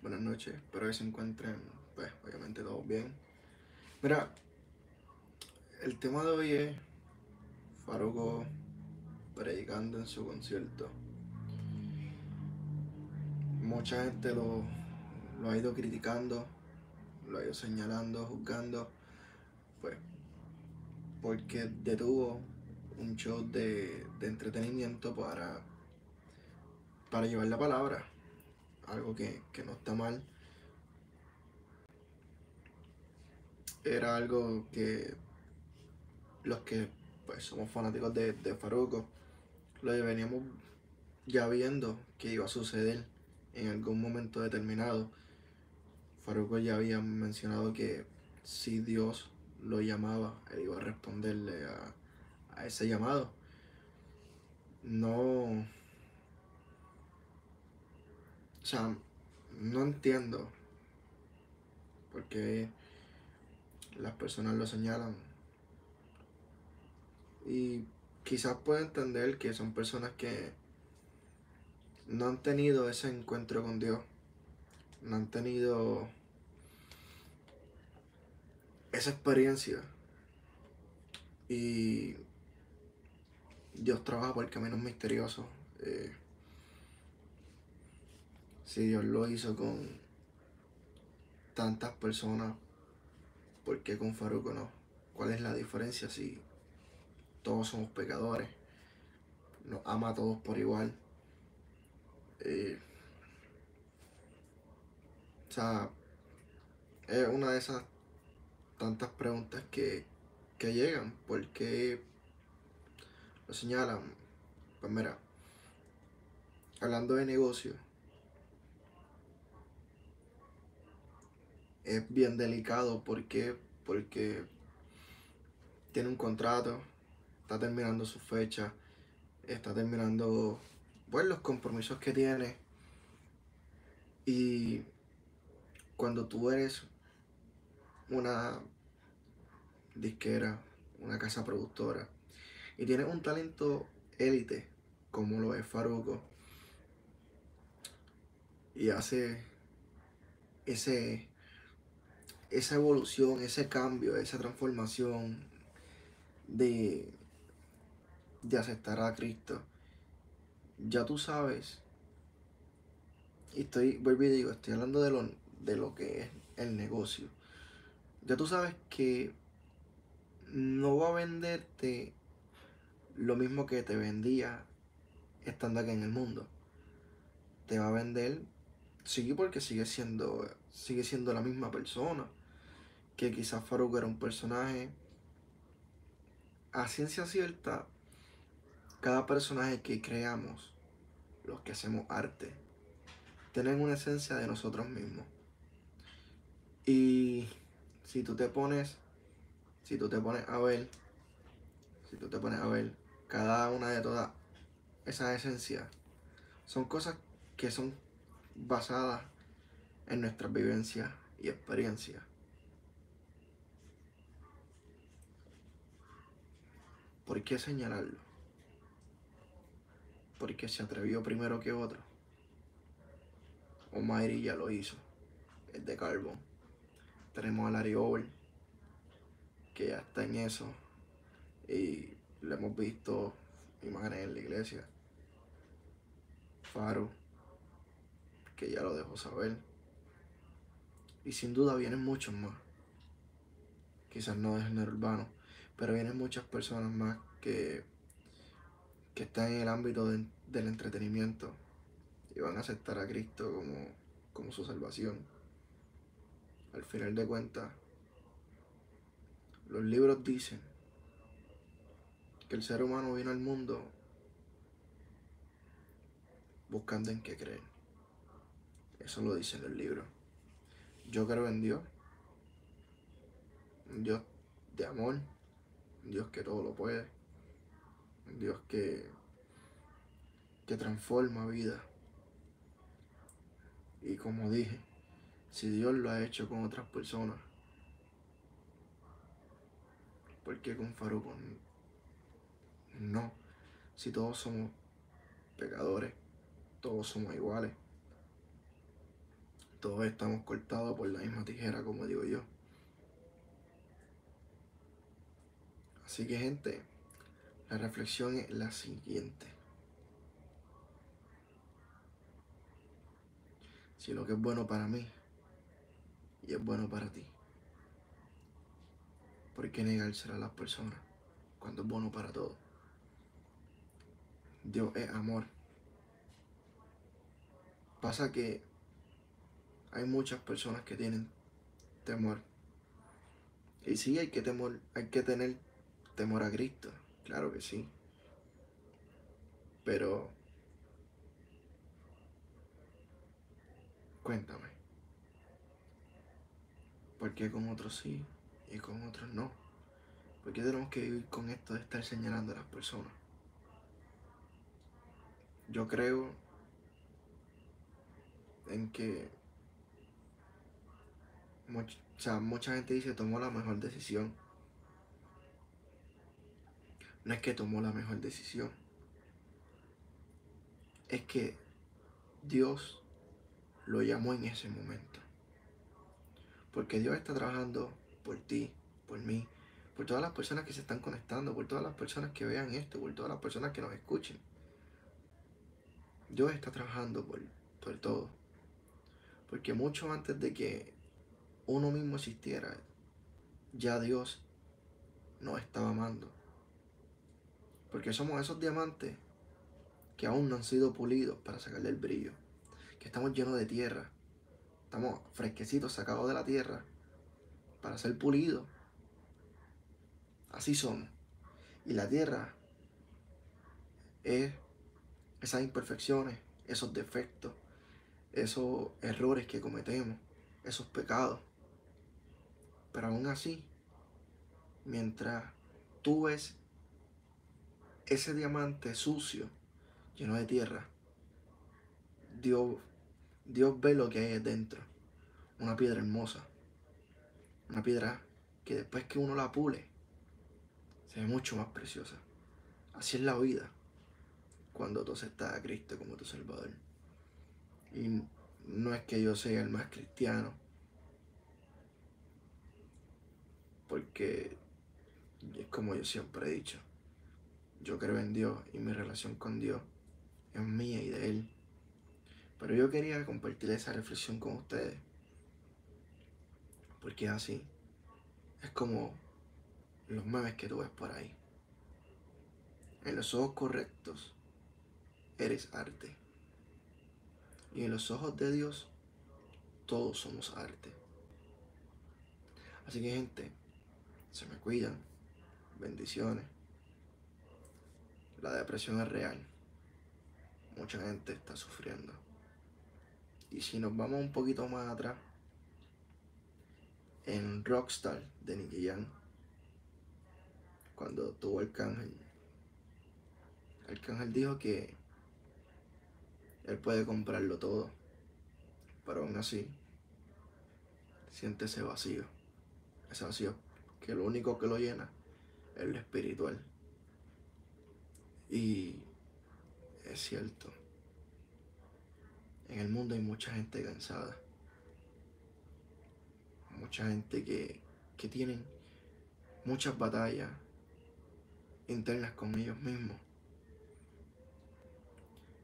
Buenas noches, espero que se encuentren, pues, obviamente todos bien. Mira, el tema de hoy es Faruco predicando en su concierto. Mucha gente lo, lo ha ido criticando, lo ha ido señalando, juzgando, pues, porque detuvo un show de, de entretenimiento para, para llevar la palabra, algo que, que no está mal. Era algo que los que pues somos fanáticos de, de Faruco lo veníamos ya viendo que iba a suceder en algún momento determinado. Faruco ya había mencionado que si Dios lo llamaba, él iba a responderle a, a ese llamado. No. O sea, no entiendo por qué las personas lo señalan. Y quizás puedo entender que son personas que no han tenido ese encuentro con Dios. No han tenido esa experiencia. Y Dios trabaja por caminos misteriosos. Eh, si Dios lo hizo con tantas personas, ¿por qué con Faruco no? ¿Cuál es la diferencia si todos somos pecadores? Nos ama a todos por igual. Eh, o sea, es una de esas tantas preguntas que, que llegan. ¿Por qué lo señalan? Pues mira, hablando de negocio, es bien delicado. ¿Por qué? Porque tiene un contrato, está terminando su fecha, está terminando pues, los compromisos que tiene. Y cuando tú eres una disquera, una casa productora, y tienes un talento élite, como lo es Faruco, y hace ese, esa evolución, ese cambio, esa transformación de, aceptar a Cristo, ya tú sabes, y estoy, vuelvo y digo, estoy hablando de lo, de lo que es el negocio. Ya tú sabes que no va a venderte lo mismo que te vendía estando aquí en el mundo. Te va a vender, sí, porque sigue siendo, sigue siendo la misma persona. Que quizás Farouk era un personaje. A ciencia cierta, cada personaje que creamos, los que hacemos arte, tienen una esencia de nosotros mismos. Y si tú te pones, si tú te pones a ver, si tú te pones a ver cada una de todas esas esencias, son cosas que son basadas en nuestras vivencias y experiencias. ¿Por qué señalarlo? Porque se atrevió primero que otro. Omairi ya lo hizo. Es de Carbon. Tenemos a Larry Over, que ya está en eso. Y le hemos visto imágenes en la iglesia. Faro, que ya lo dejó saber. Y sin duda vienen muchos más. Quizás no de género urbano, pero vienen muchas personas más que, que están en el ámbito del entretenimiento y van a aceptar a Cristo como, como su salvación. Al final de cuentas, los libros dicen que el ser humano vino al mundo buscando en qué creer. Eso lo dice en el libro. Yo creo en Dios. Un Dios de amor. Dios que todo lo puede. Dios que, que transforma vida. Y como dije, si Dios lo ha hecho con otras personas, ¿por qué con Faruco no? Si todos somos pecadores, todos somos iguales. todos estamos cortados por la misma tijera, como digo yo. Así que gente, la reflexión es la siguiente. Si lo que es bueno para mí y es bueno para ti, ¿por qué negárselo a las personas cuando es bueno para todos? Dios es amor. Pasa que hay muchas personas que tienen temor. Y sí hay que temor, hay que tener temor a Cristo, claro que sí. Pero cuéntame. ¿Por qué con otros sí y con otros no? ¿Por qué tenemos que vivir con esto de estar señalando a las personas? Yo creo en que mucha gente dice tomó la mejor decisión. No es que tomó la mejor decisión. Es que Dios lo llamó en ese momento. Porque Dios está trabajando por ti, por mí, por todas las personas que se están conectando, por todas las personas que vean esto, por todas las personas que nos escuchen. Dios está trabajando por, todo. Porque mucho antes de que uno mismo existiera, ya Dios nos estaba amando. Porque somos esos diamantes que aún no han sido pulidos para sacarle el brillo. Que estamos llenos de tierra. Estamos fresquecitos, sacados de la tierra para ser pulidos. Así somos. Y la tierra es esas imperfecciones, esos defectos, esos errores que cometemos, esos pecados. Pero aún así, mientras tú ves ese diamante sucio, lleno de tierra, Dios, Dios ve lo que hay dentro. Una piedra hermosa. Una piedra que después que uno la pule, se ve mucho más preciosa. Así es la vida cuando tú aceptas a Cristo como tu Salvador. Y no es que yo sea el más cristiano, porque es como yo siempre he dicho, yo creo en Dios y mi relación con Dios es mía y de Él. Pero yo quería compartir esa reflexión con ustedes, porque así, es como los memes que tú ves por ahí. En los ojos correctos eres arte. Y en los ojos de Dios, todos somos arte. Así que gente, se me cuidan. Bendiciones. La depresión es real. Mucha gente está sufriendo. Y si nos vamos un poquito más atrás, en Rockstar de Nicky cuando tuvo el cángel, el cángel dijo que él puede comprarlo todo. Pero aún así, siente ese vacío. Ese vacío que lo único que lo llena es lo espiritual. Y es cierto. En el mundo hay mucha gente cansada. Mucha gente que, que tienen muchas batallas internas con ellos mismos.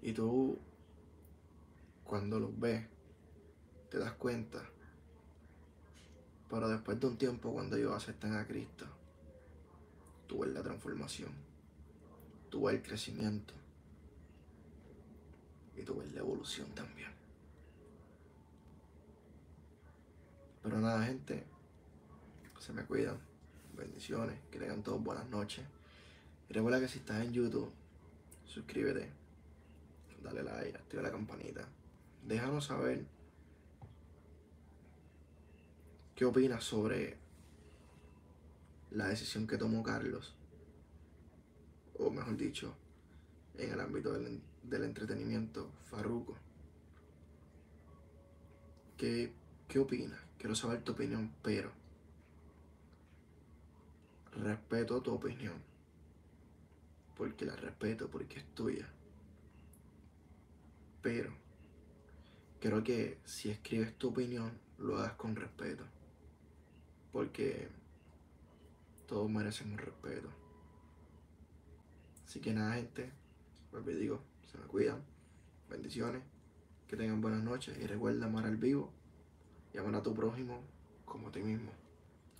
Y tú cuando los ves, te das cuenta. Pero después de un tiempo, cuando ellos aceptan a Cristo, tú ves la transformación, tú el crecimiento y tú la evolución también. Pero nada, gente, se me cuidan. Bendiciones, que tengan todos buenas noches. Y recuerda que si estás en YouTube, suscríbete, dale like, activa la campanita déjanos saber qué opinas sobre la decisión que tomó Carlos, o mejor dicho, en el ámbito del, entretenimiento, Farruko. ¿Qué, ¿Qué opinas? Quiero saber tu opinión, pero respeto tu opinión, porque la respeto, porque es tuya. Pero quiero que si escribes tu opinión, lo hagas con respeto. Porque todos merecen un respeto. Así que nada, gente. Me digo, se me cuidan. Bendiciones. Que tengan buenas noches. Y recuerda amar al vivo. Y amar a tu prójimo como a ti mismo.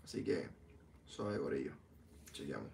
Así que, suave ello. Chequeamos.